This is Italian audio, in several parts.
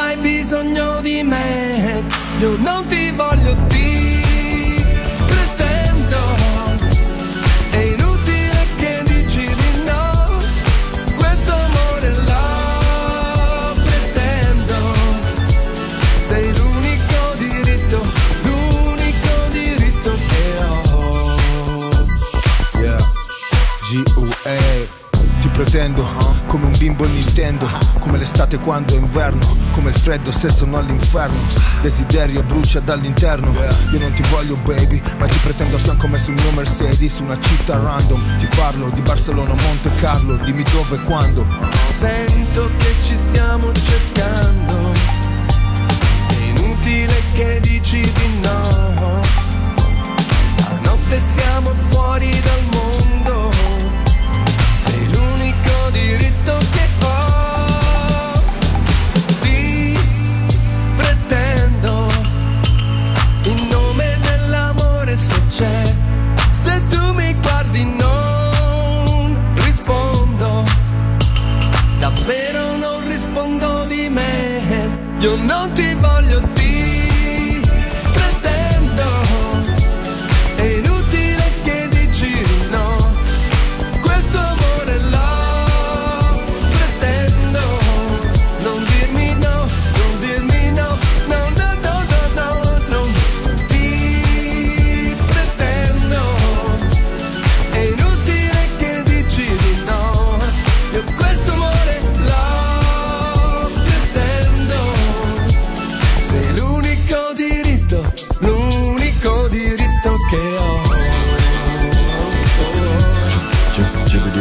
hai bisogno di me. Io non ti voglio ti pretendo. È inutile che dici di no. Questo amore lo pretendo. Sei l'unico diritto L'unico diritto che ho. G.U.A. Ti pretendo come un bimbo Nintendo Come l'estate quando è inverno Come il freddo se sono all'inferno. Desiderio brucia dall'interno. Io non ti voglio baby Ma ti pretendo a fianco me sul mio Mercedes Una città random. Ti parlo di Barcellona, Monte Carlo Dimmi dove e quando. Sento che ci stiamo cercando. È inutile che dici di no. Stanotte siamo fuori dal mondo l'unico diritto che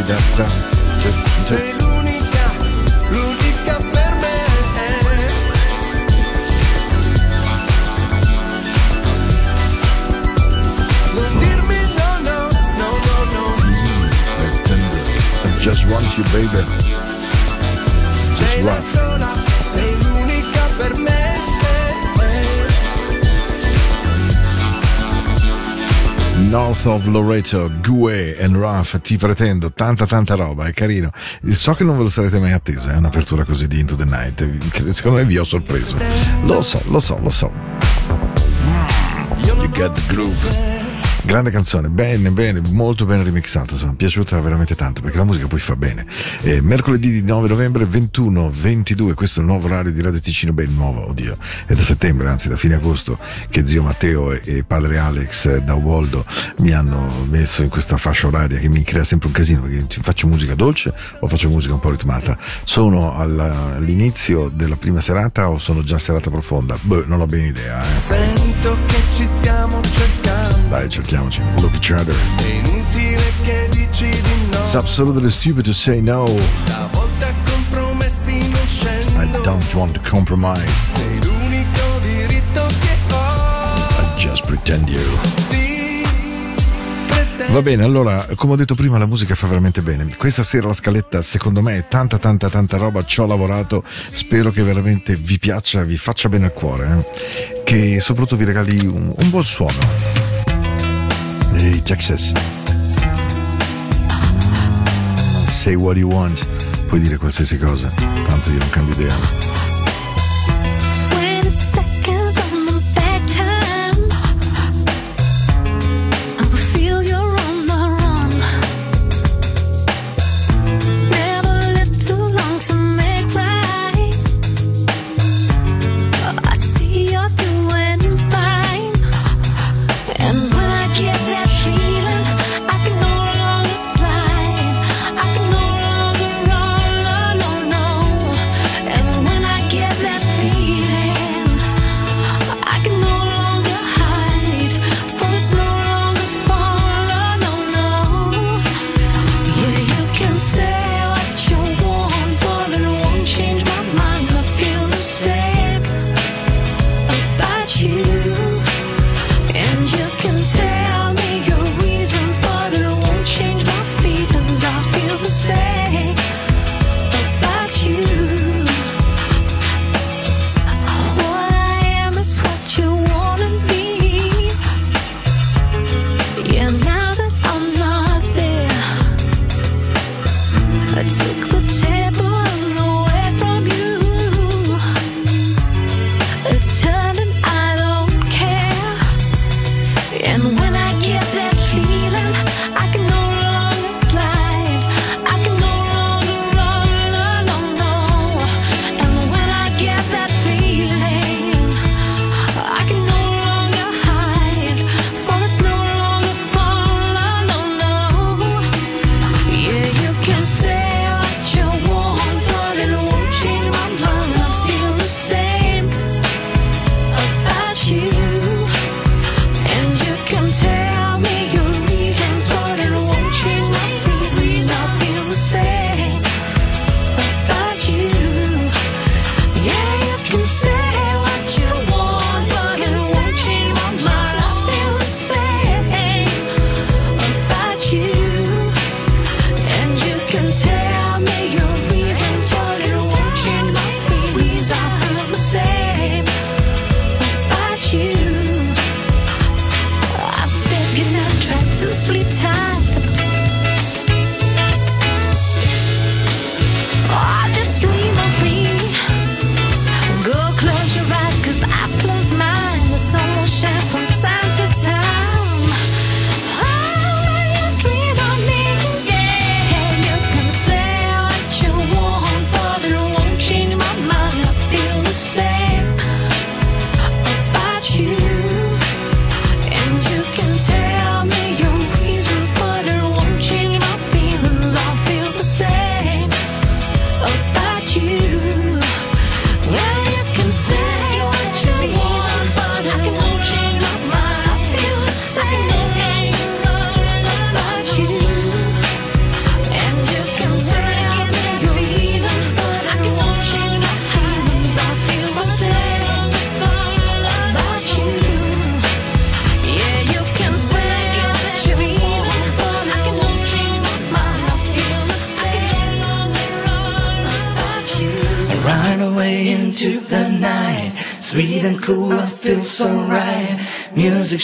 Sei l'unica, l'unica per me. Non dirmi no, no, no, no, no. I just want you baby. Just Sei North of Loreto, Gue and Ruff, ti pretendo, tanta tanta roba, è carino. So che non ve lo sarete mai atteso, è un'apertura così di Into the Night, secondo me vi ho sorpreso. Lo so, lo so, lo so. You get the groove. Grande canzone, bene, bene, molto ben remixata, sono piaciuta veramente tanto perché la musica poi fa bene. Eh, mercoledì di 9 novembre 21-22, questo è il nuovo orario di Radio Ticino, beh nuovo, oddio, è da settembre, anzi da fine agosto che zio Matteo e, e padre Alex eh, da Uboldo mi hanno messo in questa fascia oraria che mi crea sempre un casino perché faccio musica dolce o faccio musica un po' ritmata. Sono alla- all'inizio della prima serata o sono già serata profonda? Beh, non ho ben idea. Eh. Sento che ci stiamo cercando Dai, cerchiamoci. Look each other. È inutile che dici di no It's absolutely stupid to say no. Stavolta compromessi non I scendo don't want to compromise. Sei l'unico diritto che ho I just pretend you. Va bene, allora, come ho detto prima, la musica fa veramente bene. Questa sera la scaletta, secondo me, è tanta, tanta, tanta roba. Ci ho lavorato. Spero che veramente vi piaccia, vi faccia bene al cuore. eh. Che soprattutto vi regali un, un buon suono. Ehi, Texas. Say what you want. Puoi dire qualsiasi cosa. Tanto io non cambio idea.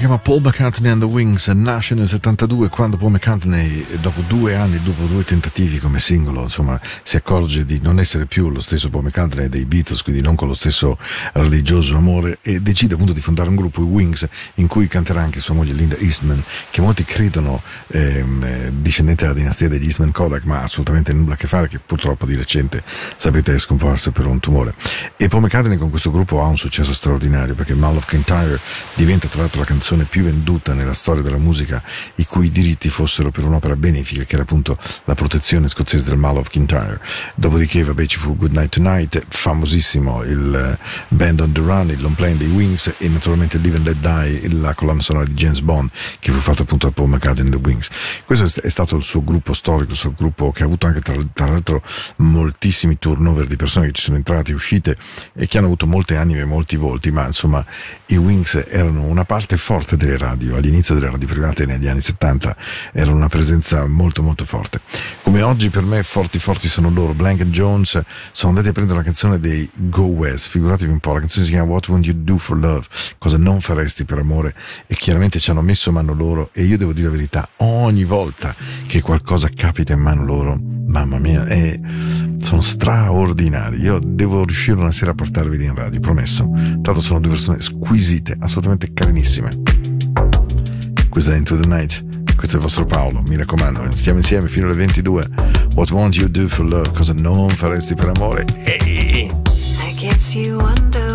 Chiama Paul McCartney and the Wings, nasce nel 72 quando Paul McCartney, dopo due anni, dopo due tentativi come singolo, insomma, si accorge di non essere più lo stesso Paul McCartney dei Beatles, quindi non con lo stesso religioso amore, e decide appunto di fondare un gruppo, i Wings, in cui canterà anche sua moglie Linda Eastman, che molti credono ehm, eh, discendente della dinastia degli Eastman Kodak, ma assolutamente nulla a che fare, che purtroppo di recente, sapete, è scomparsa per un tumore. E Paul McCartney con questo gruppo ha un successo straordinario, perché Mall of Kintyre diventa tra l'altro la canzone più venduta nella storia della musica i cui diritti fossero per un'opera benefica che era appunto la protezione scozzese del Mall of Kintyre. Dopodiché vabbè ci fu Good Night Tonight famosissimo il eh, Band on the Run il long playing dei Wings e naturalmente Live and Let Die la colonna sonora di James Bond che fu fatta appunto da Paul McCartney and the Wings. Questo è stato il suo gruppo storico il suo gruppo che ha avuto anche tra, tra l'altro moltissimi turnover di persone che ci sono entrate e uscite e che hanno avuto molte anime e molti volti ma insomma i Wings erano una parte forte delle radio, all'inizio delle radio private negli anni 70 erano una presenza molto molto forte. Come oggi per me forti forti sono loro, Blank Jones sono andati a prendere una canzone dei Go West, figuratevi un po', la canzone si chiama What Won't You Do for Love, cosa non faresti per amore? E chiaramente ci hanno messo mano loro. E io devo dire la verità, ogni volta che qualcosa capita in mano loro, mamma mia, è, sono straordinari, io devo riuscire una sera a portarveli in radio, promesso, tanto sono due persone squisite, assolutamente carinissime. Questa Into the Night. Questo è il vostro Paolo, mi raccomando, stiamo insieme fino alle 22. What won't you do for love? Cosa non faresti per amore? Ehi! I guess you wonder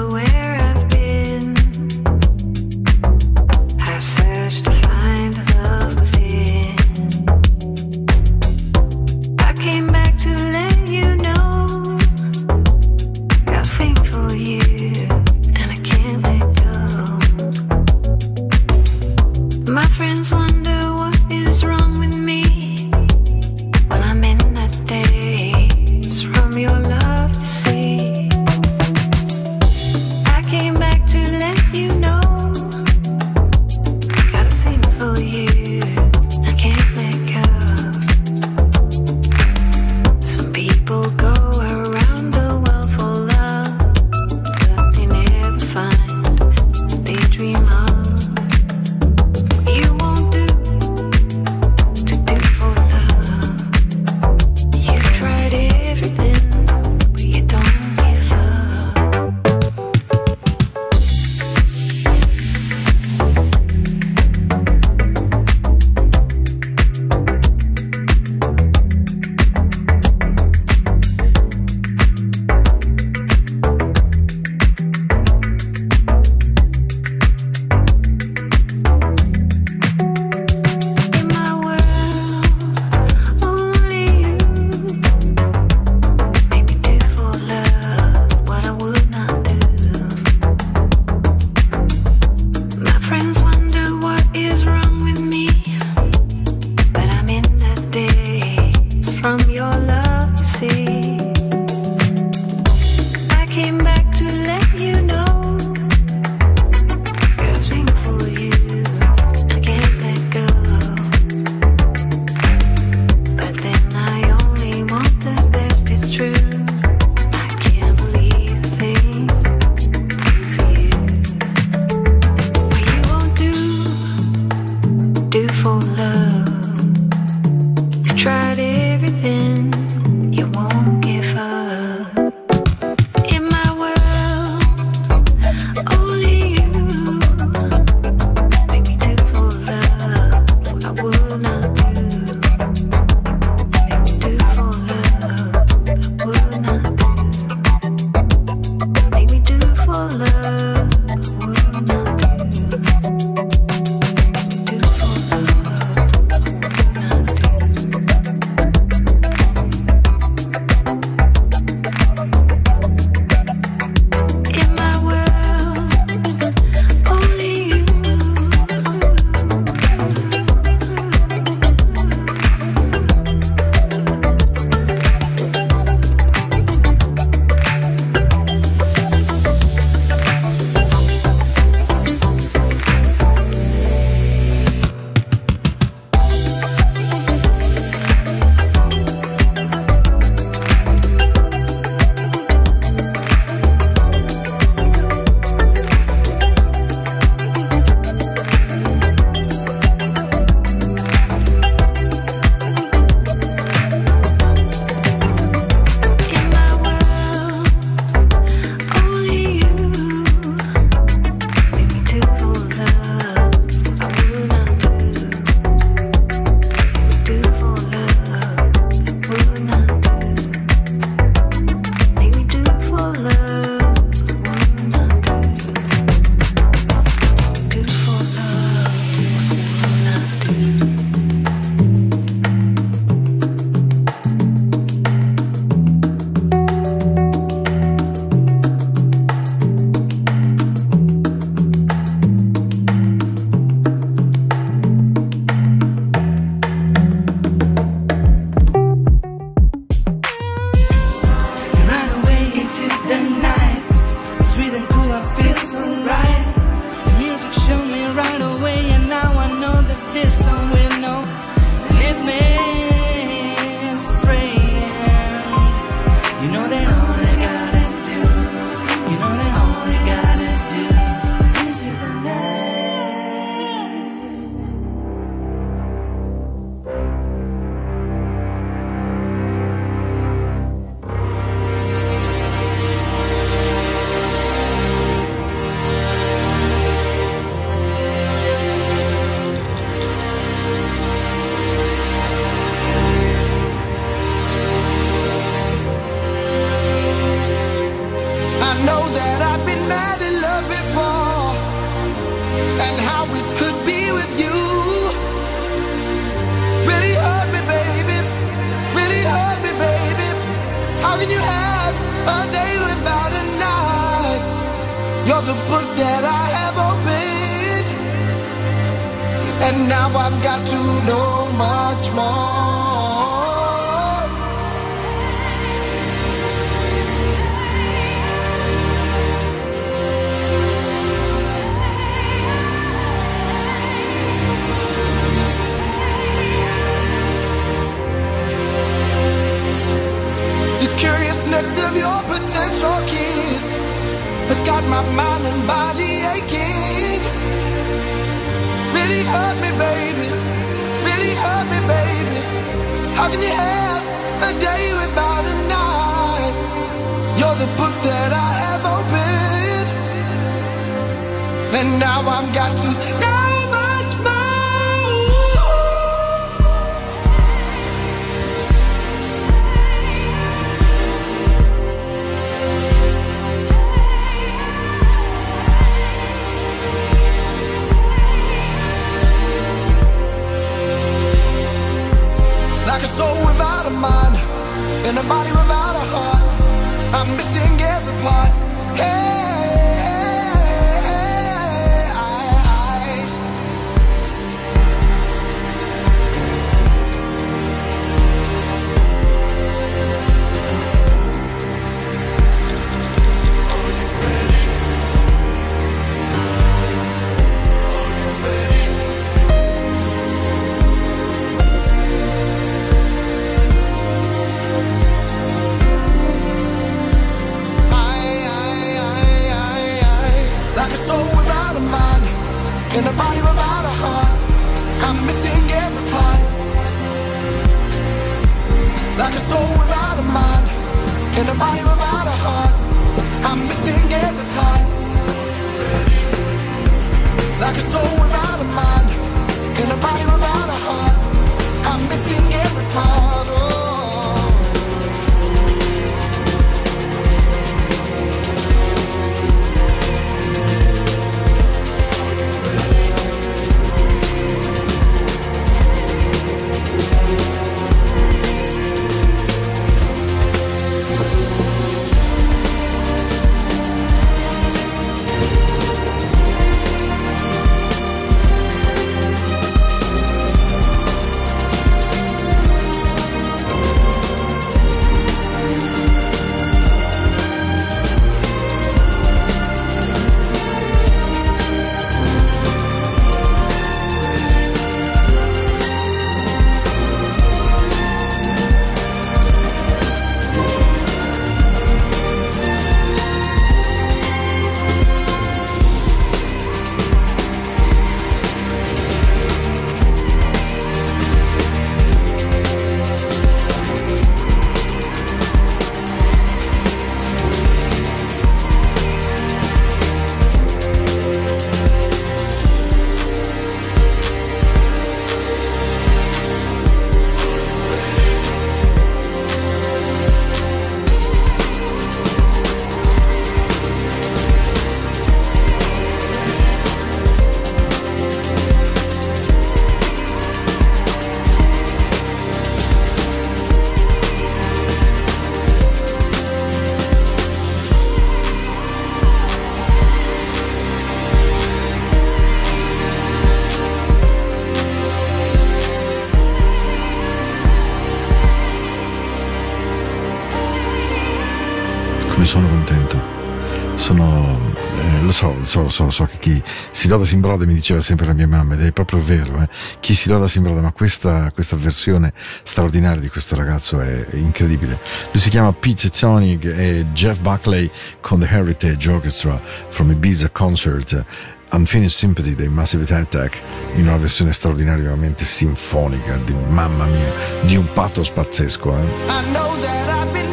so, so, che chi si loda si imbroda, mi diceva sempre la mia mamma, ed è proprio vero, eh. chi si loda si imbroda, ma questa, questa versione straordinaria di questo ragazzo è, incredibile. Lui si chiama Pete Tonig e Jeff Buckley con The Heritage Orchestra from Ibiza Concert. Unfinished Sympathy dei Massive Attack in una versione straordinariamente sinfonica, di, mamma mia, di un pathos pazzesco. Eh?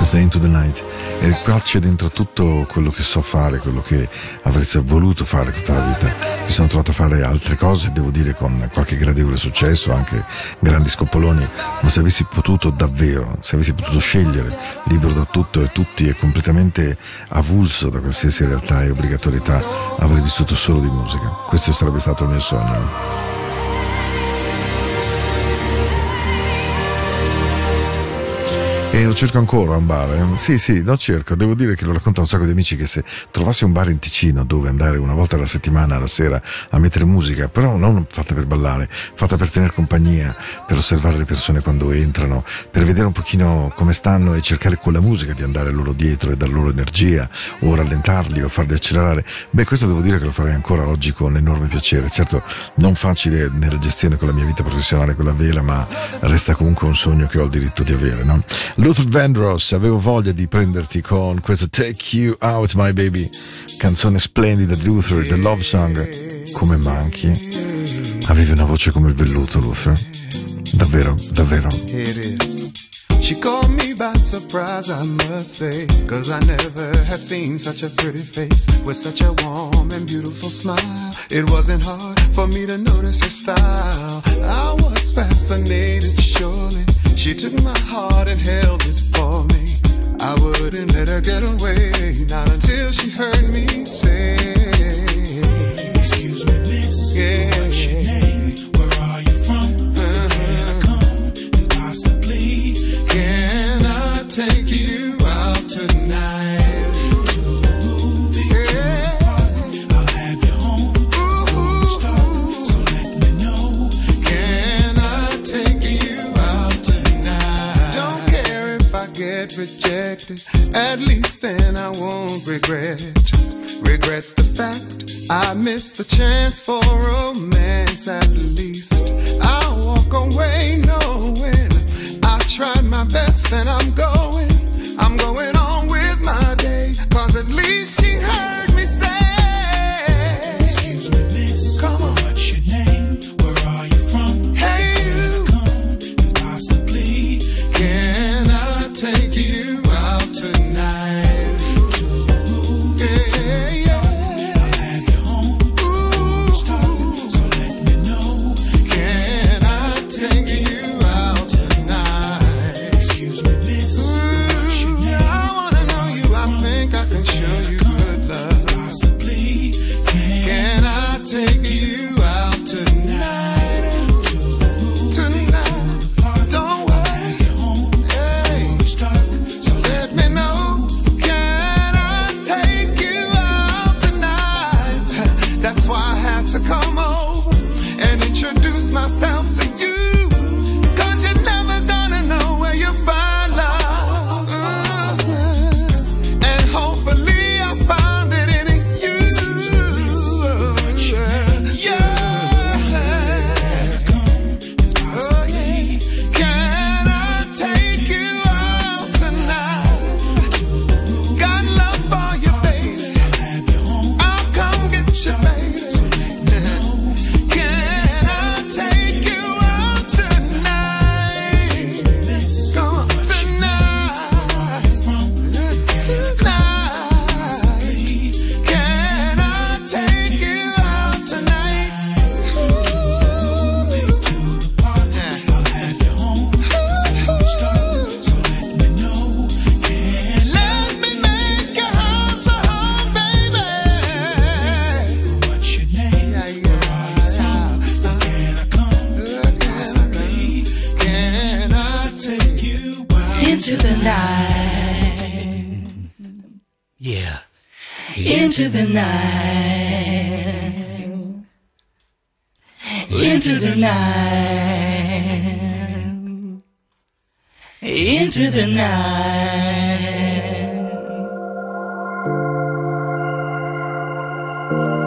Questa Into the Night e qua c'è dentro tutto quello che so fare, quello che avresti voluto fare tutta la vita. Mi sono trovato a fare altre cose, devo dire con qualche gradevole successo, anche grandi scoppoloni, ma se avessi potuto davvero, se avessi potuto scegliere, libero da tutto e tutti e completamente avulso da qualsiasi realtà e obbligatorietà, avrei vissuto solo di musica. Questo sarebbe stato il mio sogno. E lo cerco ancora un bar. eh. Sì, sì, lo cerco. Devo dire che lo racconta a un sacco di amici che se trovassi un bar in Ticino dove andare una volta alla settimana, alla sera, a mettere musica, però non fatta per ballare, fatta per tenere compagnia, per osservare le persone quando entrano, per vedere un pochino come stanno e cercare con la musica di andare loro dietro e dar loro energia, o rallentarli o farli accelerare. Beh, questo devo dire che lo farei ancora oggi con enorme piacere. Certo, non facile nella gestione con la mia vita professionale, quella vera, ma resta comunque un sogno che ho il diritto di avere, no? Luther Vandross, avevo voglia di prenderti con questo Take You Out My Baby, canzone splendida di Luther, The Love Song, come manchi. Avevi una voce come il velluto, Luther. Davvero, davvero. it is. She caught me by surprise, I must say. Cause I never had seen such a pretty face with such a warm and beautiful smile. It wasn't hard for me to notice her style. I was fascinated, surely. She took my heart and held it for me. I wouldn't let her get away, not until she heard me say, Excuse me, miss. Yeah. At least then I won't regret. Regret the fact I missed the chance for romance at least. I'll walk away knowing I tried my best and I'm going. I'm going Música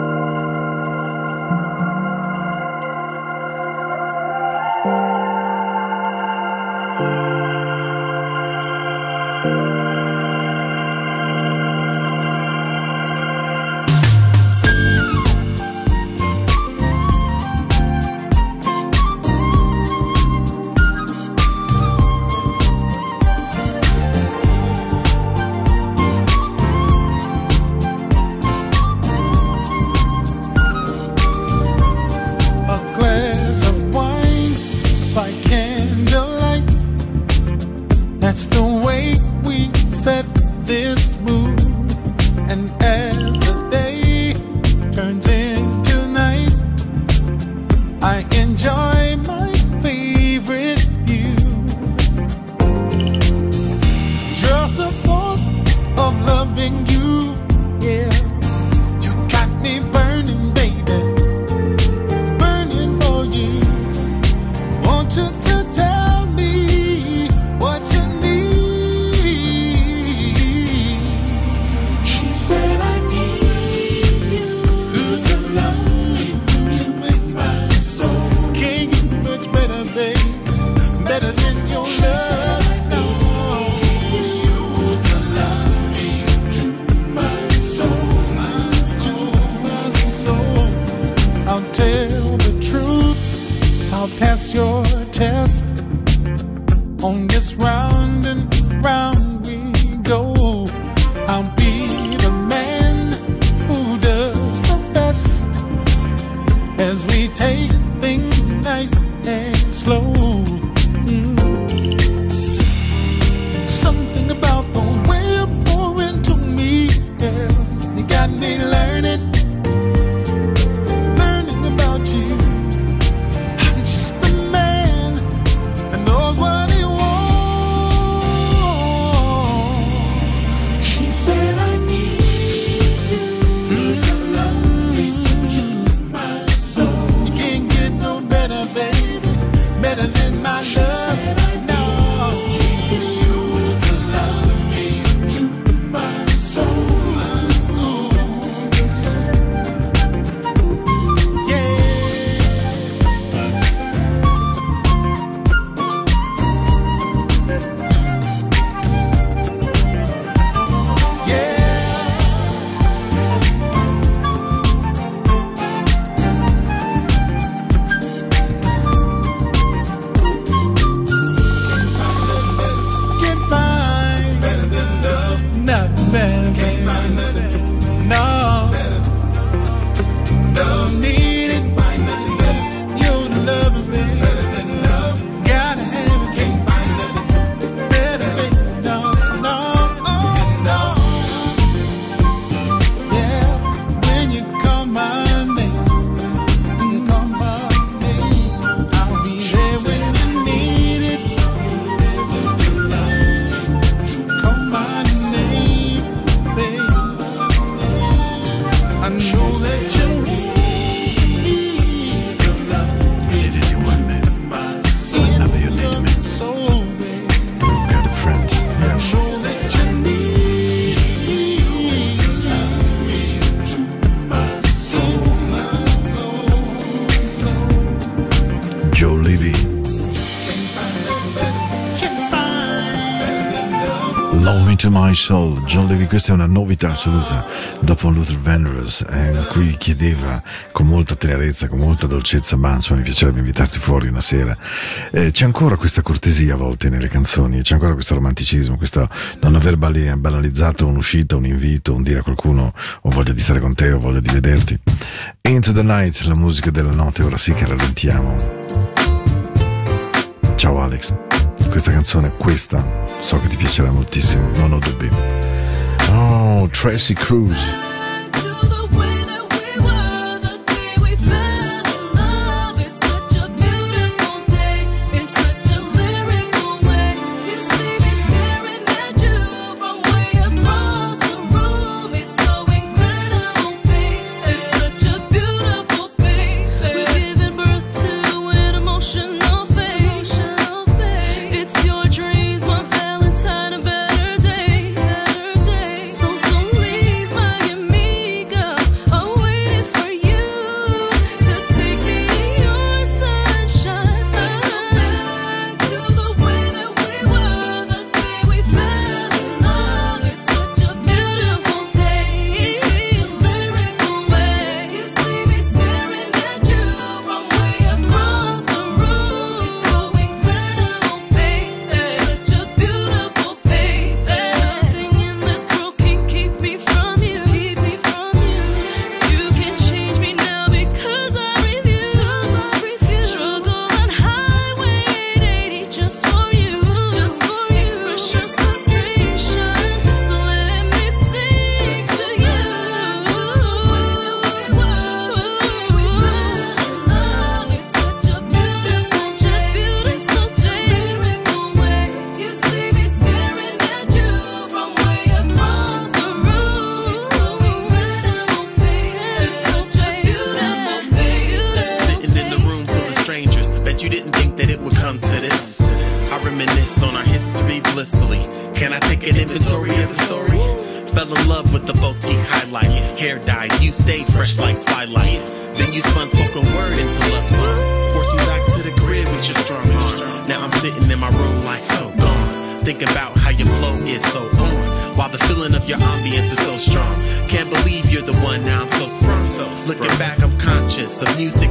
to My Soul, John Levy, questa è una novità assoluta dopo Luther Vandross, eh, cui chiedeva con molta tenerezza, con molta dolcezza, ma insomma mi piacerebbe invitarti fuori una sera. Eh, c'è ancora questa cortesia a volte nelle canzoni, c'è ancora questo romanticismo, questo non aver banalizzato un'uscita, un invito, un dire a qualcuno ho voglia di stare con te, ho voglia di vederti. Into the Night, la musica della notte, ora sì che rallentiamo. Ciao Alex. Questa canzone, questa, so che ti piacerà moltissimo, non ho dubbi. Oh, Tracy Cruz. the music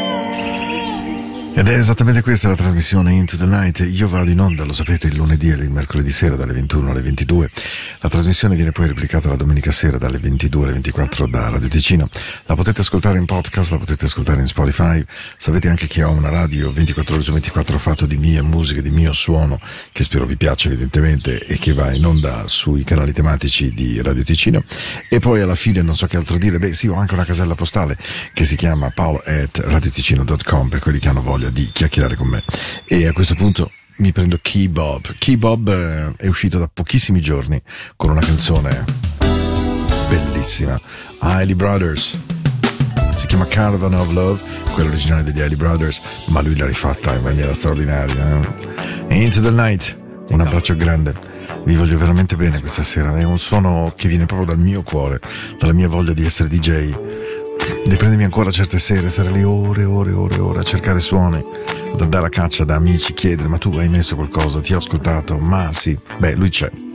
È esattamente questa la trasmissione Into the Night. Io vado in onda, lo sapete, il lunedì e il mercoledì sera dalle 21 alle 22. La trasmissione viene poi replicata la domenica sera dalle 22 alle 24 da Radio Ticino. La potete ascoltare in podcast, la potete ascoltare in Spotify. Sapete anche che ho una radio 24 ore su 24 fatto di mia musica, di mio suono, che spero vi piaccia evidentemente e che va in onda sui canali tematici di Radio Ticino. E poi alla fine non so che altro dire, beh sì, ho anche una casella postale che si chiama paolo at radioticino.com per quelli che hanno voglia di chiacchierare con me. E a questo punto mi prendo Key Bob. Key Bob eh, è uscito da pochissimi giorni con una canzone bellissima, Hailey Brothers. Si chiama Caravan of Love, quella originale degli Hailey Brothers, ma lui l'ha rifatta in maniera straordinaria. eh. Into the Night, un abbraccio grande. Vi voglio veramente bene questa sera, è un suono che viene proprio dal mio cuore, dalla mia voglia di essere DJ, di prendermi ancora certe sere, stare lì ore e ore e ore ore a cercare suoni, ad andare a caccia da amici, chiedere ma tu hai messo qualcosa, ti ho ascoltato, ma sì, beh lui c'è.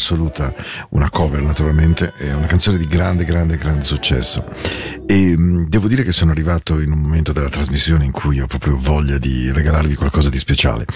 Assoluta, una cover naturalmente, è una canzone di grande, grande, grande successo. E mh, devo dire che sono arrivato in un momento della trasmissione in cui ho proprio voglia di regalarvi qualcosa di speciale.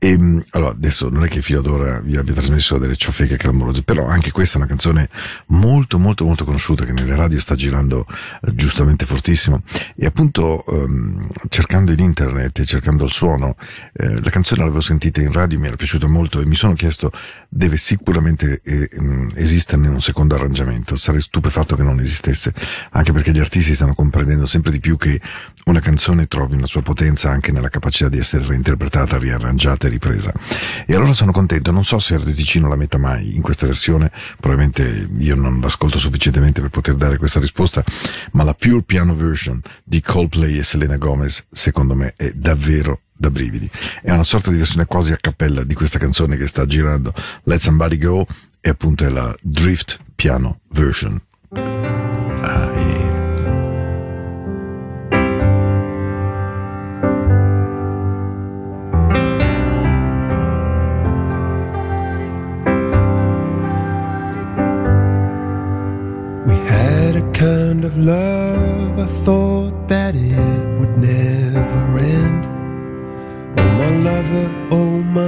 E mh, allora, adesso non è che fino ad ora vi abbia trasmesso delle ciofeche clamorose, però anche questa è una canzone molto, molto, molto conosciuta che nelle radio sta girando eh, giustamente fortissimo. E appunto, ehm, cercando in internet e cercando il suono, eh, la canzone l'avevo sentita in radio, mi era piaciuta molto e mi sono chiesto, deve sicuramente eh, mh, esisterne un secondo arrangiamento. Sarei stupefatto che non esistesse, anche perché gli artisti stanno comprendendo sempre di più che una canzone trovi una sua potenza anche nella capacità di essere reinterpretata, riarrangiata e ripresa. E allora sono contento, non so se Radio Ticino la metta mai in questa versione, probabilmente io non l'ascolto sufficientemente per poter dare questa risposta, ma la pure piano version di Coldplay e Selena Gomez secondo me è davvero da brividi. È una sorta di versione quasi a cappella di questa canzone che sta girando Let Somebody Go e appunto è la Drift Piano Version. Kind of love, I thought that it would never end. Oh, my lover, oh, my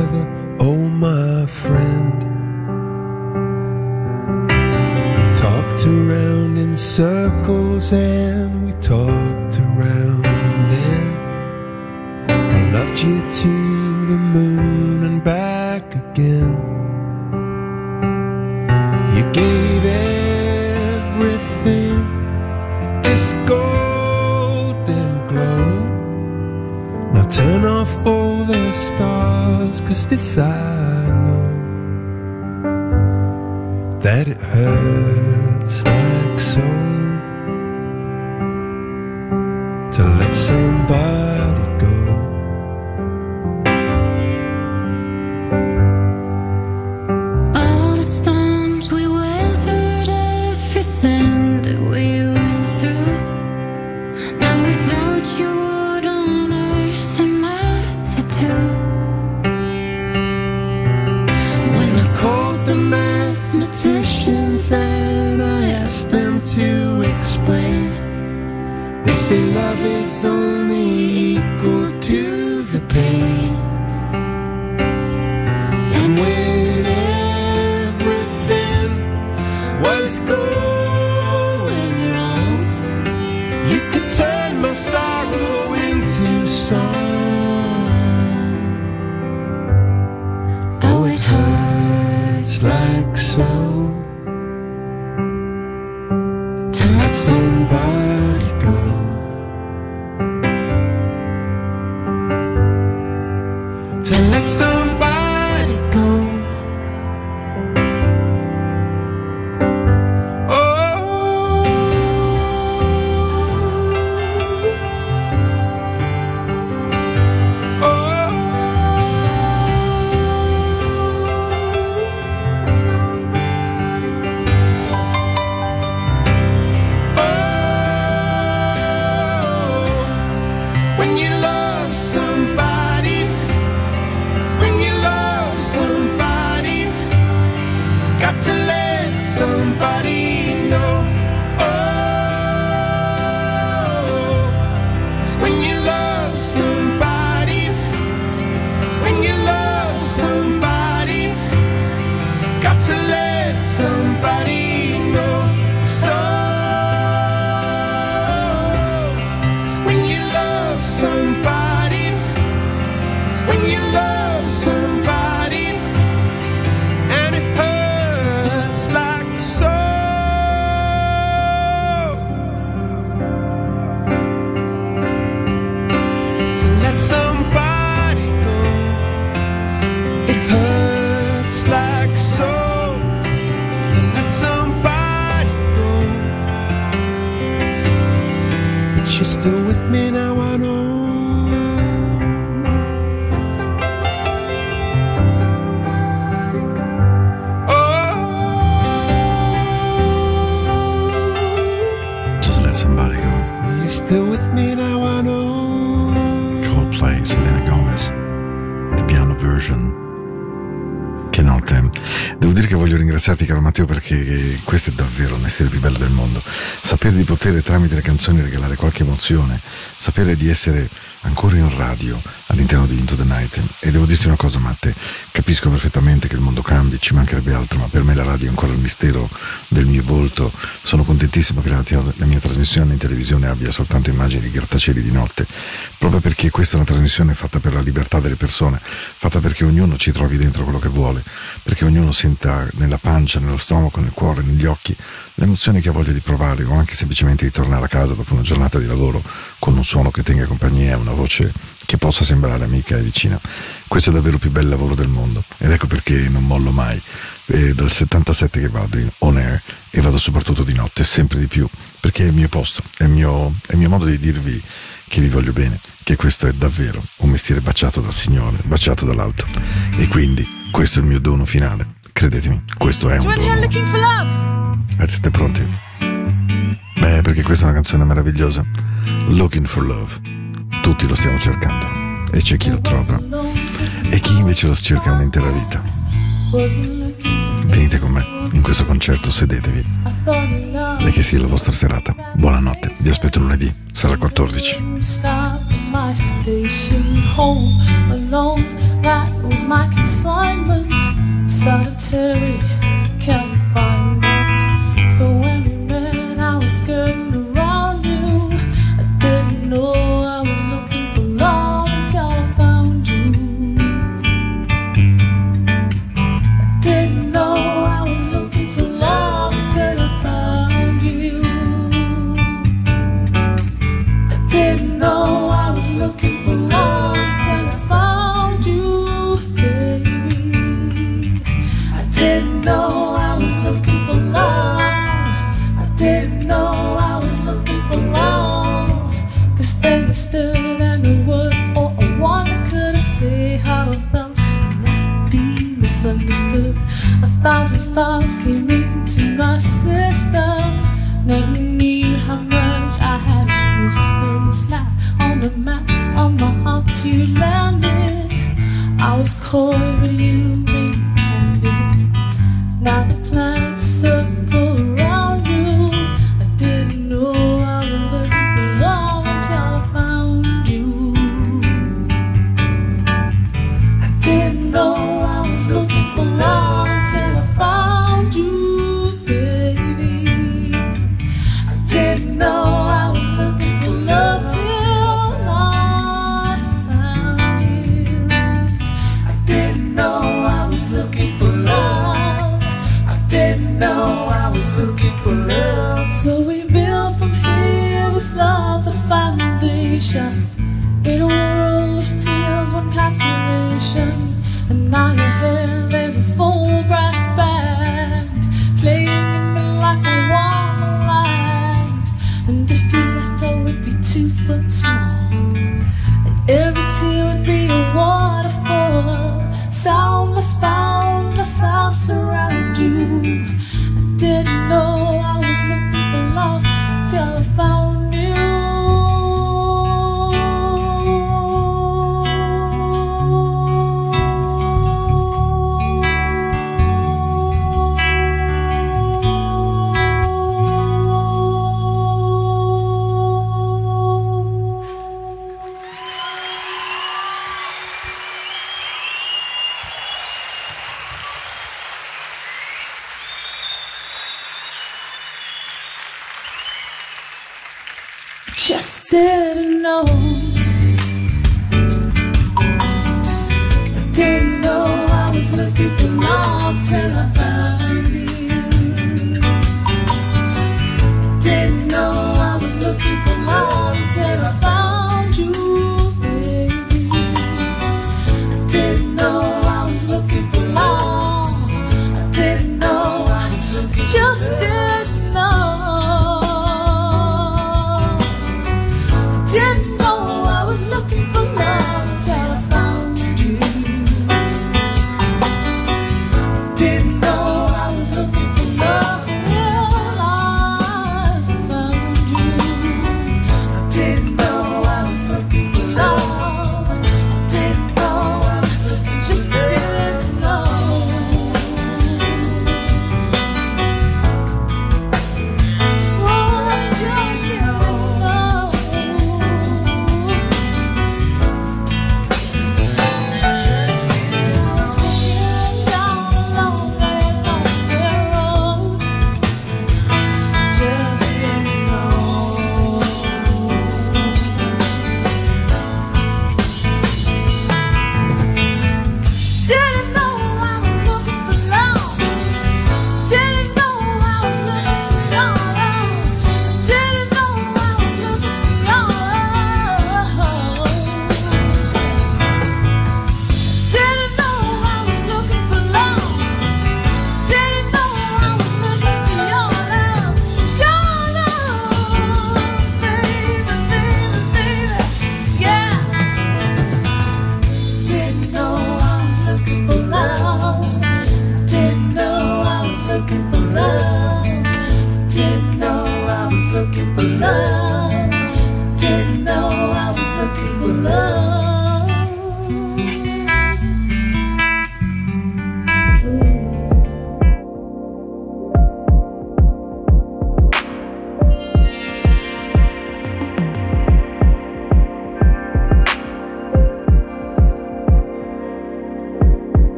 other, oh, my friend. We talked around in circles and we talked around, and then I loved you to the moon and back this golden glow. Now turn off all the stars, cause this I know that it hurts like so to let somebody go. With me now, ringraziarti caro Matteo perché questo è davvero il mestiere più bello del mondo. Sapere di poter tramite le canzoni regalare qualche emozione, sapere di essere ancora in radio all'interno di Into the Night. E devo dirti una cosa Matte, capisco perfettamente che il mondo cambi, ci mancherebbe altro, ma per me la radio è ancora il mistero del mio volto. Sono contentissimo che la, la mia trasmissione in televisione abbia soltanto immagini di grattacieli di notte, proprio perché questa è una trasmissione fatta per la libertà delle persone, fatta perché ognuno ci trovi dentro quello che vuole, perché ognuno senta nella pancia, nello stomaco, nel cuore, negli occhi l'emozione che ha voglia di provare o anche semplicemente di tornare a casa dopo una giornata di lavoro con un suono che tenga compagnia, una voce che possa sembrare amica e vicina. Questo è davvero il più bel lavoro del mondo ed ecco perché non mollo mai. È dal 77 che vado in on air e vado soprattutto di notte, sempre di più, perché è il mio posto, è il mio, è il mio modo di dirvi che vi voglio bene, che questo è davvero un mestiere baciato dal Signore, baciato dall'alto. E quindi questo è il mio dono finale. Credetemi, questo è un dono. Eh, Siete pronti? Beh, perché questa è una canzone meravigliosa. Looking for Love. Tutti lo stiamo cercando. E c'è chi lo trova. E chi invece lo cerca un'intera vita. Venite con me in questo concerto, sedetevi. E che sia la vostra serata. Buonanotte, vi aspetto lunedì, sarà 14. Stars came into my system. Never knew how much I had missed them. Slap on the map on my heart to land it. I was coy, but you